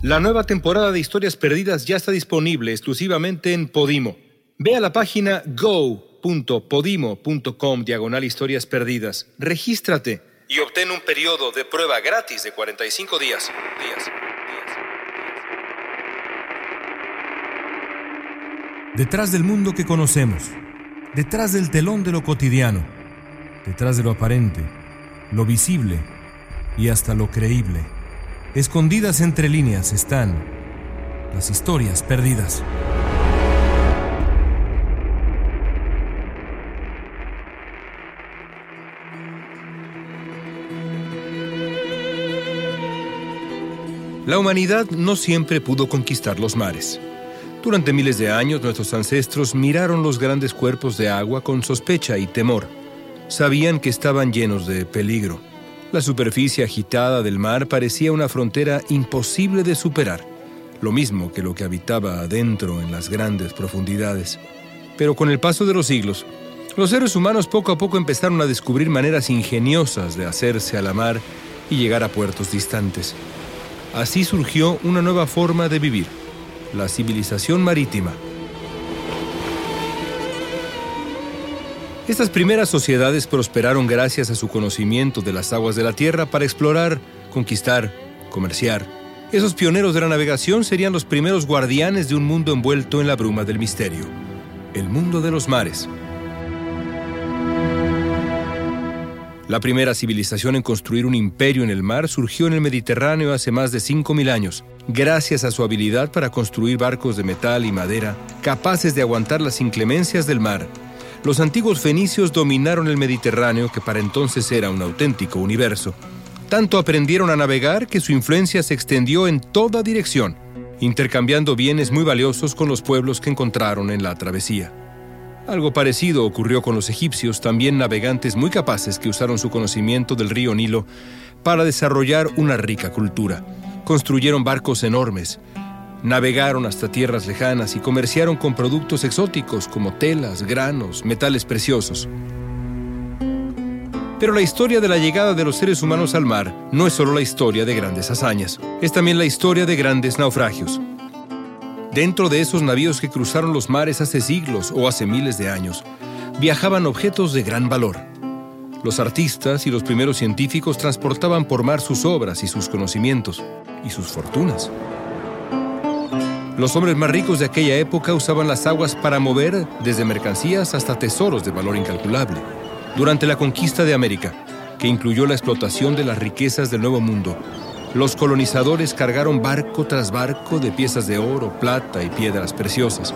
La nueva temporada de Historias Perdidas ya está disponible exclusivamente en Podimo. Ve a la página go.podimo.com diagonal historias perdidas. Regístrate y obtén un periodo de prueba gratis de 45 días. días. Detrás del mundo que conocemos, detrás del telón de lo cotidiano, detrás de lo aparente, lo visible y hasta lo creíble, escondidas entre líneas están las historias perdidas. La humanidad no siempre pudo conquistar los mares. Durante miles de años nuestros ancestros miraron los grandes cuerpos de agua con sospecha y temor. Sabían que estaban llenos de peligro. La superficie agitada del mar parecía una frontera imposible de superar, lo mismo que lo que habitaba adentro en las grandes profundidades. Pero con el paso de los siglos, los seres humanos poco a poco empezaron a descubrir maneras ingeniosas de hacerse a la mar y llegar a puertos distantes. Así surgió una nueva forma de vivir, la civilización marítima. Estas primeras sociedades prosperaron gracias a su conocimiento de las aguas de la tierra para explorar, conquistar, comerciar. Esos pioneros de la navegación serían los primeros guardianes de un mundo envuelto en la bruma del misterio, el mundo de los mares. La primera civilización en construir un imperio en el mar surgió en el Mediterráneo hace más de 5.000 años, gracias a su habilidad para construir barcos de metal y madera capaces de aguantar las inclemencias del mar. Los antiguos fenicios dominaron el Mediterráneo, que para entonces era un auténtico universo. Tanto aprendieron a navegar que su influencia se extendió en toda dirección, intercambiando bienes muy valiosos con los pueblos que encontraron en la travesía. Algo parecido ocurrió con los egipcios, también navegantes muy capaces que usaron su conocimiento del río Nilo para desarrollar una rica cultura. Construyeron barcos enormes, navegaron hasta tierras lejanas y comerciaron con productos exóticos como telas, granos, metales preciosos. Pero la historia de la llegada de los seres humanos al mar no es solo la historia de grandes hazañas, es también la historia de grandes naufragios. Dentro de esos navíos que cruzaron los mares hace siglos o hace miles de años, viajaban objetos de gran valor. Los artistas y los primeros científicos transportaban por mar sus obras y sus conocimientos y sus fortunas. Los hombres más ricos de aquella época usaban las aguas para mover desde mercancías hasta tesoros de valor incalculable. Durante la conquista de América, que incluyó la explotación de las riquezas del Nuevo Mundo, los colonizadores cargaron barco tras barco de piezas de oro, plata y piedras preciosas.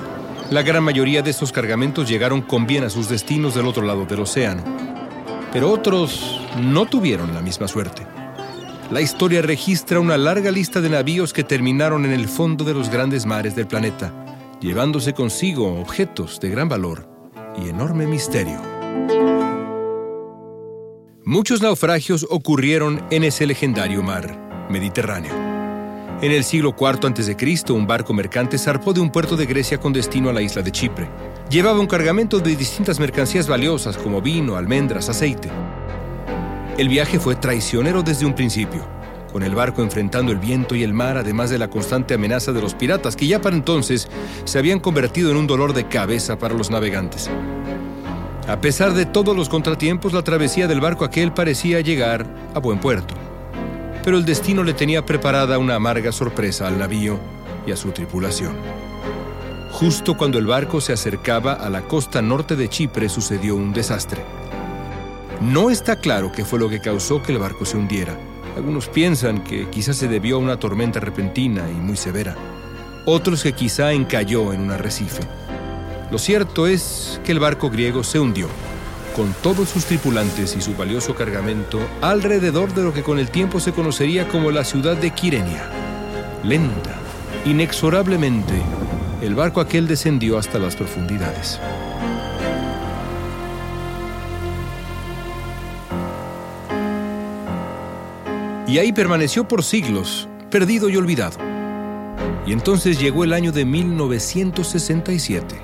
La gran mayoría de estos cargamentos llegaron con bien a sus destinos del otro lado del océano. Pero otros no tuvieron la misma suerte. La historia registra una larga lista de navíos que terminaron en el fondo de los grandes mares del planeta, llevándose consigo objetos de gran valor y enorme misterio. Muchos naufragios ocurrieron en ese legendario mar. Mediterráneo. En el siglo IV a.C., un barco mercante zarpó de un puerto de Grecia con destino a la isla de Chipre. Llevaba un cargamento de distintas mercancías valiosas como vino, almendras, aceite. El viaje fue traicionero desde un principio, con el barco enfrentando el viento y el mar, además de la constante amenaza de los piratas, que ya para entonces se habían convertido en un dolor de cabeza para los navegantes. A pesar de todos los contratiempos, la travesía del barco aquel parecía llegar a buen puerto pero el destino le tenía preparada una amarga sorpresa al navío y a su tripulación. Justo cuando el barco se acercaba a la costa norte de Chipre sucedió un desastre. No está claro qué fue lo que causó que el barco se hundiera. Algunos piensan que quizás se debió a una tormenta repentina y muy severa. Otros que quizá encalló en un arrecife. Lo cierto es que el barco griego se hundió con todos sus tripulantes y su valioso cargamento alrededor de lo que con el tiempo se conocería como la ciudad de Quirenia. Lenta, inexorablemente, el barco aquel descendió hasta las profundidades. Y ahí permaneció por siglos, perdido y olvidado. Y entonces llegó el año de 1967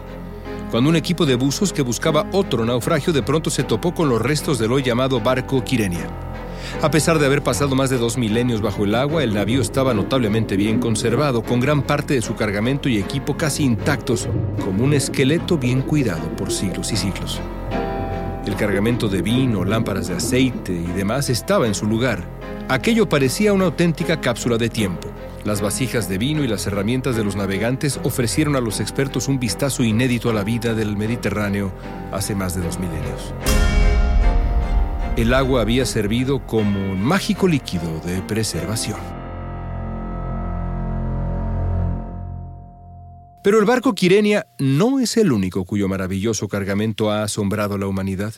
cuando un equipo de buzos que buscaba otro naufragio de pronto se topó con los restos del hoy llamado barco Quirenia. A pesar de haber pasado más de dos milenios bajo el agua, el navío estaba notablemente bien conservado, con gran parte de su cargamento y equipo casi intactos, como un esqueleto bien cuidado por siglos y siglos. El cargamento de vino, lámparas de aceite y demás estaba en su lugar. Aquello parecía una auténtica cápsula de tiempo. Las vasijas de vino y las herramientas de los navegantes ofrecieron a los expertos un vistazo inédito a la vida del Mediterráneo hace más de dos milenios el agua había servido como un mágico líquido de preservación. Pero el barco Quirenia no es el único cuyo maravilloso cargamento ha asombrado a la humanidad.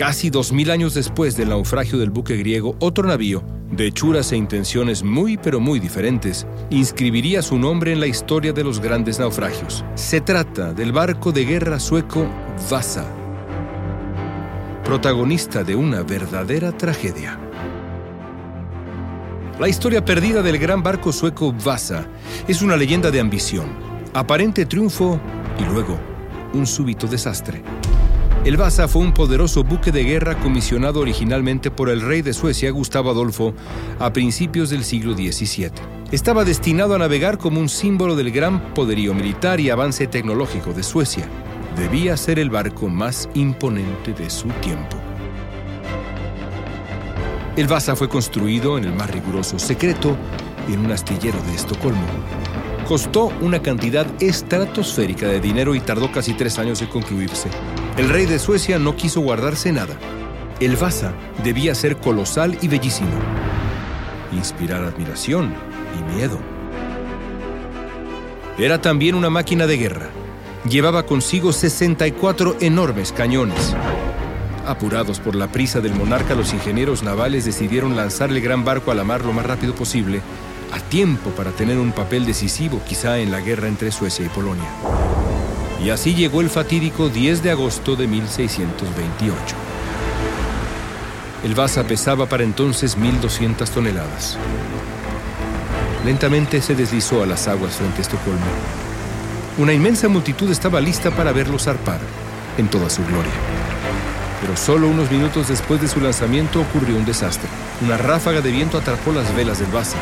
Casi dos mil años después del naufragio del buque griego, otro navío, de hechuras e intenciones muy pero muy diferentes, inscribiría su nombre en la historia de los grandes naufragios. Se trata del barco de guerra sueco Vasa, protagonista de una verdadera tragedia. La historia perdida del gran barco sueco Vasa es una leyenda de ambición, aparente triunfo y luego un súbito desastre. El Vasa fue un poderoso buque de guerra comisionado originalmente por el rey de Suecia, Gustavo Adolfo, a principios del siglo XVII. Estaba destinado a navegar como un símbolo del gran poderío militar y avance tecnológico de Suecia debía ser el barco más imponente de su tiempo. El Vasa fue construido en el más riguroso secreto en un astillero de Estocolmo. Costó una cantidad estratosférica de dinero y tardó casi tres años en concluirse. El rey de Suecia no quiso guardarse nada. El Vasa debía ser colosal y bellísimo. Inspirar admiración y miedo. Era también una máquina de guerra llevaba consigo 64 enormes cañones. Apurados por la prisa del monarca, los ingenieros navales decidieron lanzar el gran barco a la mar lo más rápido posible, a tiempo para tener un papel decisivo quizá en la guerra entre Suecia y Polonia. Y así llegó el fatídico 10 de agosto de 1628. El Vasa pesaba para entonces 1.200 toneladas. Lentamente se deslizó a las aguas frente a Estocolmo una inmensa multitud estaba lista para verlo zarpar en toda su gloria. Pero solo unos minutos después de su lanzamiento ocurrió un desastre. Una ráfaga de viento atrapó las velas del Vasa.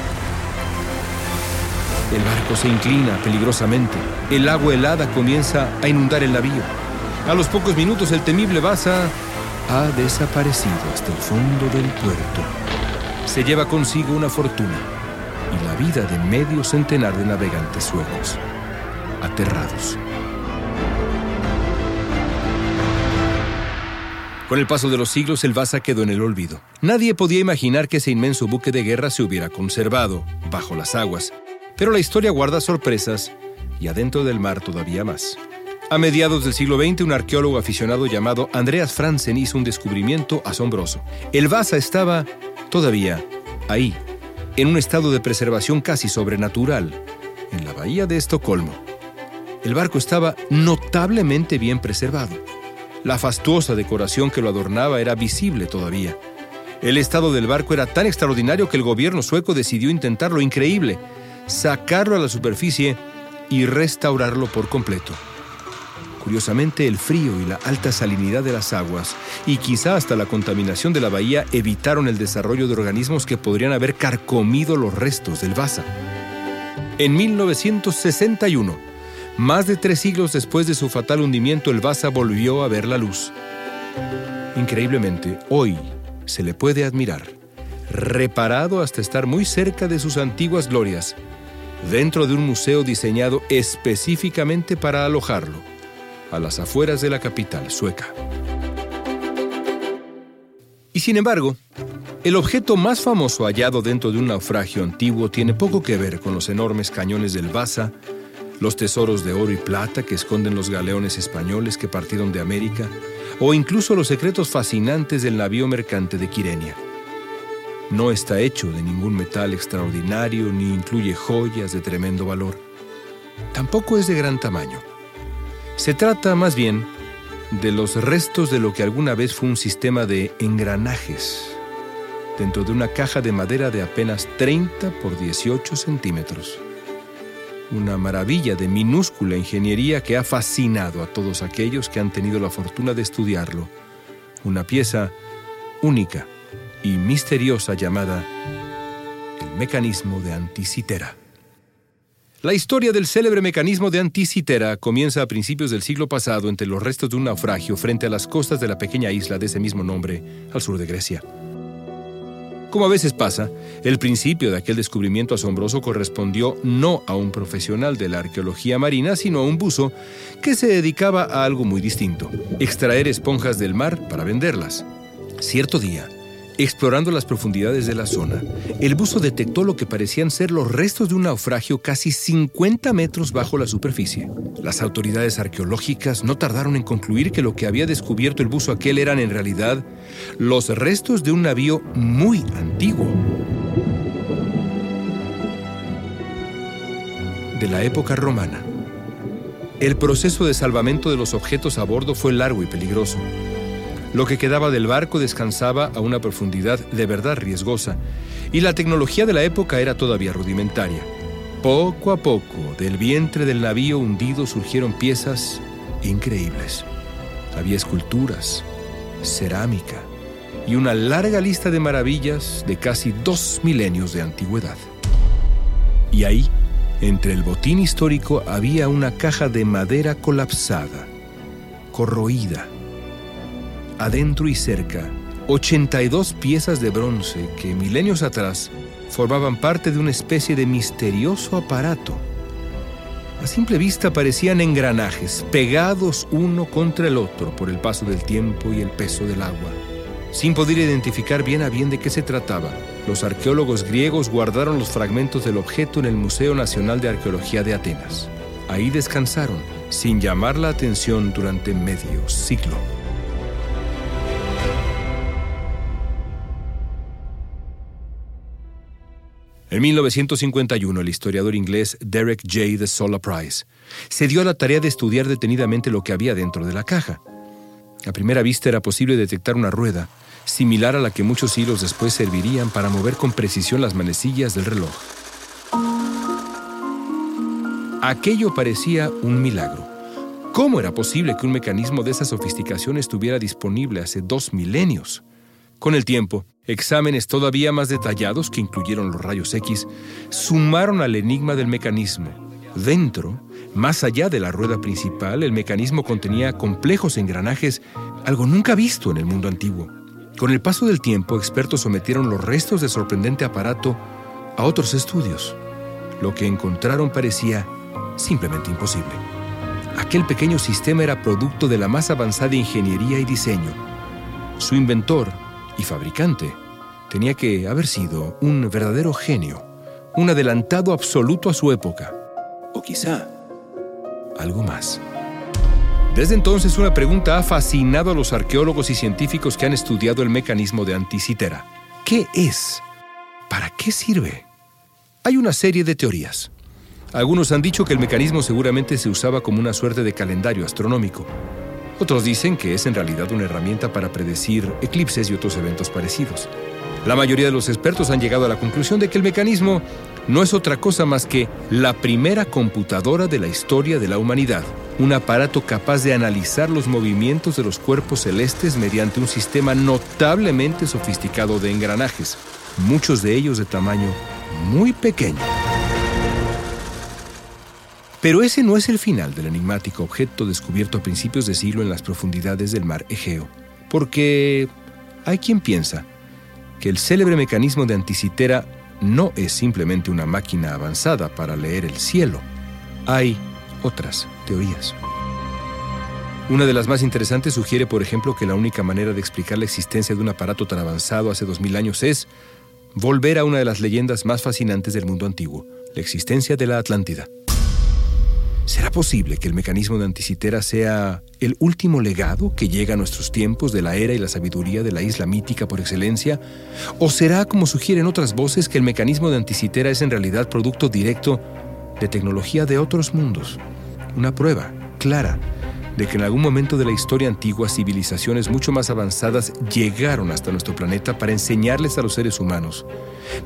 El barco se inclina peligrosamente. El agua helada comienza a inundar el navío. A los pocos minutos el temible Vasa ha desaparecido hasta el fondo del puerto. Se lleva consigo una fortuna y la vida de medio centenar de navegantes suecos aterrados. Con el paso de los siglos, el Vasa quedó en el olvido. Nadie podía imaginar que ese inmenso buque de guerra se hubiera conservado bajo las aguas. Pero la historia guarda sorpresas y adentro del mar todavía más. A mediados del siglo XX, un arqueólogo aficionado llamado Andreas Franzen hizo un descubrimiento asombroso. El Vasa estaba todavía ahí, en un estado de preservación casi sobrenatural, en la bahía de Estocolmo el barco estaba notablemente bien preservado. La fastuosa decoración que lo adornaba era visible todavía. El estado del barco era tan extraordinario que el gobierno sueco decidió intentar lo increíble, sacarlo a la superficie y restaurarlo por completo. Curiosamente, el frío y la alta salinidad de las aguas, y quizá hasta la contaminación de la bahía, evitaron el desarrollo de organismos que podrían haber carcomido los restos del Vasa. En 1961, más de tres siglos después de su fatal hundimiento, el Vasa volvió a ver la luz. Increíblemente, hoy se le puede admirar, reparado hasta estar muy cerca de sus antiguas glorias, dentro de un museo diseñado específicamente para alojarlo, a las afueras de la capital sueca. Y sin embargo, el objeto más famoso hallado dentro de un naufragio antiguo tiene poco que ver con los enormes cañones del Vasa los tesoros de oro y plata que esconden los galeones españoles que partieron de América, o incluso los secretos fascinantes del navío mercante de Quirenia. No está hecho de ningún metal extraordinario ni incluye joyas de tremendo valor. Tampoco es de gran tamaño. Se trata más bien de los restos de lo que alguna vez fue un sistema de engranajes dentro de una caja de madera de apenas 30 por 18 centímetros una maravilla de minúscula ingeniería que ha fascinado a todos aquellos que han tenido la fortuna de estudiarlo. Una pieza única misteriosa llamada el mecanismo de Anticitera. La historia del célebre mecanismo de Anticitera comienza a principios del siglo pasado entre los restos de un naufragio frente a las costas de la pequeña isla de ese mismo nombre al sur de Grecia. Como a veces pasa, el principio de aquel descubrimiento asombroso correspondió no a un profesional de la arqueología marina, sino a un buzo que se dedicaba a algo muy distinto, extraer esponjas del mar para venderlas. Cierto día, Explorando las profundidades de la zona, el buzo detectó lo que parecían ser los restos de un naufragio casi 50 metros bajo la superficie. Las autoridades arqueológicas no tardaron en concluir que lo que había descubierto el buzo aquel eran en realidad los restos de un navío muy antiguo. De la época romana. El proceso de salvamento de los objetos a bordo fue largo y peligroso. Lo que quedaba del barco descansaba a una profundidad de verdad riesgosa, y la tecnología de la época era todavía rudimentaria. Poco a poco, del vientre del navío hundido surgieron piezas increíbles. Había esculturas, cerámica y una larga lista de maravillas de casi dos milenios de antigüedad. Y ahí, entre el botín histórico, había una caja de madera colapsada, corroída, adentro y cerca, 82 piezas de bronce que milenios atrás formaban parte de una especie de misterioso aparato. A simple vista parecían engranajes pegados uno contra el otro por el paso del tiempo y el peso del agua. Sin poder identificar bien a bien de qué se trataba, los arqueólogos griegos guardaron los fragmentos del objeto en el Museo Nacional de Arqueología de Atenas. Ahí descansaron, sin llamar la atención durante medio siglo. En 1951, el historiador inglés Derek J. de Sola Price se dio a la tarea de estudiar detenidamente lo que había dentro de la caja. A primera vista era posible detectar una rueda, similar a la que muchos siglos después servirían para mover con precisión las manecillas del reloj. Aquello parecía un milagro. ¿Cómo era posible que un mecanismo de esa sofisticación estuviera disponible hace dos milenios? Con el tiempo, exámenes todavía más detallados, que incluyeron los rayos X, sumaron al enigma del mecanismo. Dentro, más allá de la rueda principal, el mecanismo contenía complejos engranajes, algo nunca visto en el mundo antiguo. Con el paso del tiempo, expertos sometieron los restos del sorprendente aparato a otros estudios. Lo que encontraron parecía simplemente imposible. Aquel pequeño sistema era producto de la más avanzada ingeniería y diseño. Su inventor, y fabricante, tenía que haber sido un verdadero genio, un adelantado absoluto a su época, o quizá algo más. Desde entonces una pregunta ha fascinado a los arqueólogos y científicos que han estudiado el mecanismo de Anticitera. ¿Qué es? ¿Para qué sirve? Hay una serie de teorías. Algunos han dicho que el mecanismo seguramente se usaba como una suerte de calendario astronómico. Otros dicen que es en realidad una herramienta para predecir eclipses y otros eventos parecidos. La mayoría de los expertos han llegado a la conclusión de que el mecanismo no es otra cosa más que la primera computadora de la historia de la humanidad, un aparato capaz de analizar los movimientos de los cuerpos celestes mediante un sistema notablemente sofisticado de engranajes, muchos de ellos de tamaño muy pequeño. Pero ese no es el final del enigmático objeto descubierto a principios de siglo en las profundidades del mar Egeo, porque hay quien piensa que el célebre mecanismo de Anticitera no es simplemente una máquina avanzada para leer el cielo. Hay otras teorías. Una de las más interesantes sugiere, por ejemplo, que la única manera de explicar la existencia de un aparato tan avanzado hace dos mil años es volver a una de las leyendas más fascinantes del mundo antiguo, la existencia de la Atlántida. ¿Será posible que el mecanismo de Anticitera sea el último legado que llega a nuestros tiempos de la era y la sabiduría de la isla mítica por excelencia? ¿O será, como sugieren otras voces, que el mecanismo de Anticitera es en realidad producto directo de tecnología de otros mundos? Una prueba clara de que en algún momento de la historia antigua civilizaciones mucho más avanzadas llegaron hasta nuestro planeta para enseñarles a los seres humanos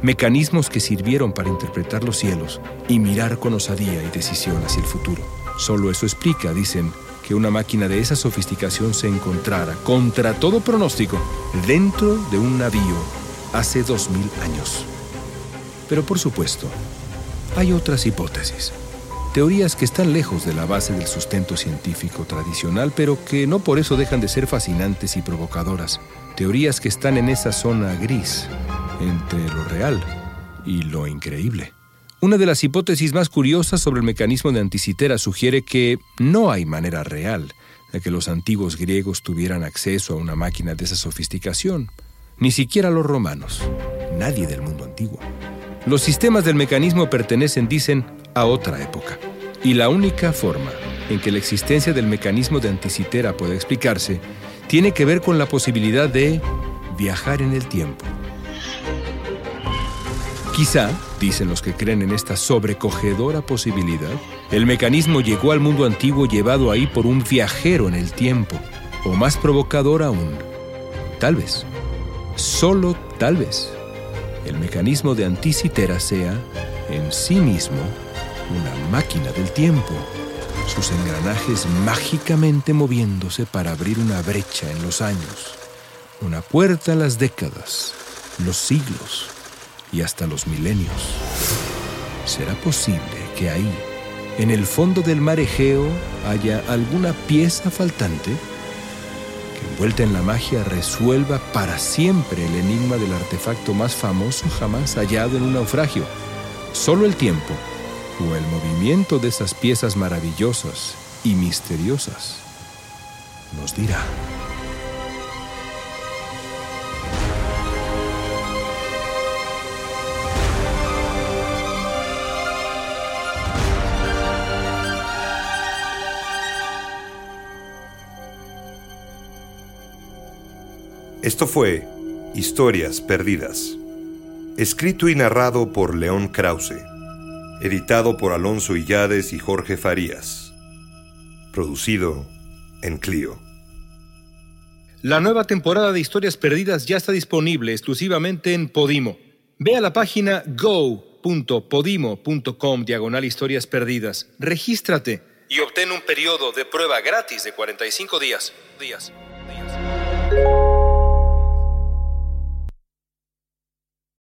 mecanismos que sirvieron para interpretar los cielos y mirar con osadía y decisión hacia el futuro. Solo eso explica, dicen, que una máquina de esa sofisticación se encontrara, contra todo pronóstico, dentro de un navío hace dos mil años. Pero por supuesto, hay otras hipótesis. Teorías que están lejos de la base del sustento científico tradicional, pero que no por eso dejan de ser fascinantes y provocadoras. Teorías que están en esa zona gris entre lo real y lo increíble. Una de las hipótesis más curiosas sobre el mecanismo de Anticitera sugiere que no hay manera real de que los antiguos griegos tuvieran acceso a una máquina de esa sofisticación, ni siquiera los romanos, nadie del mundo antiguo. Los sistemas del mecanismo pertenecen, dicen, a otra época, y la única forma en que la existencia del mecanismo de Anticitera puede explicarse tiene que ver con la posibilidad de viajar en el tiempo. Quizá, dicen los que creen en esta sobrecogedora posibilidad, el mecanismo llegó al mundo antiguo llevado ahí por un viajero en el tiempo, o más provocador aún, tal vez, solo tal vez, el mecanismo de Anticitera sea, en sí mismo, una máquina del tiempo, sus engranajes mágicamente moviéndose para abrir una brecha en los años, una puerta a las décadas, los siglos, y hasta los milenios. ¿Será posible que ahí, en el fondo del mar Egeo, haya alguna pieza faltante? Que envuelta en la magia resuelva para siempre el enigma del artefacto más famoso jamás hallado en un naufragio. Solo el tiempo o el movimiento de esas piezas maravillosas y misteriosas nos dirá. Esto fue Historias Perdidas, escrito y narrado por León Krause, editado por Alonso Illades y Jorge Farías, producido en Clio. La nueva temporada de Historias Perdidas ya está disponible exclusivamente en Podimo. Ve a la página go.podimo.com diagonal historias perdidas. Regístrate y obtén un periodo de prueba gratis de 45 días. días, días.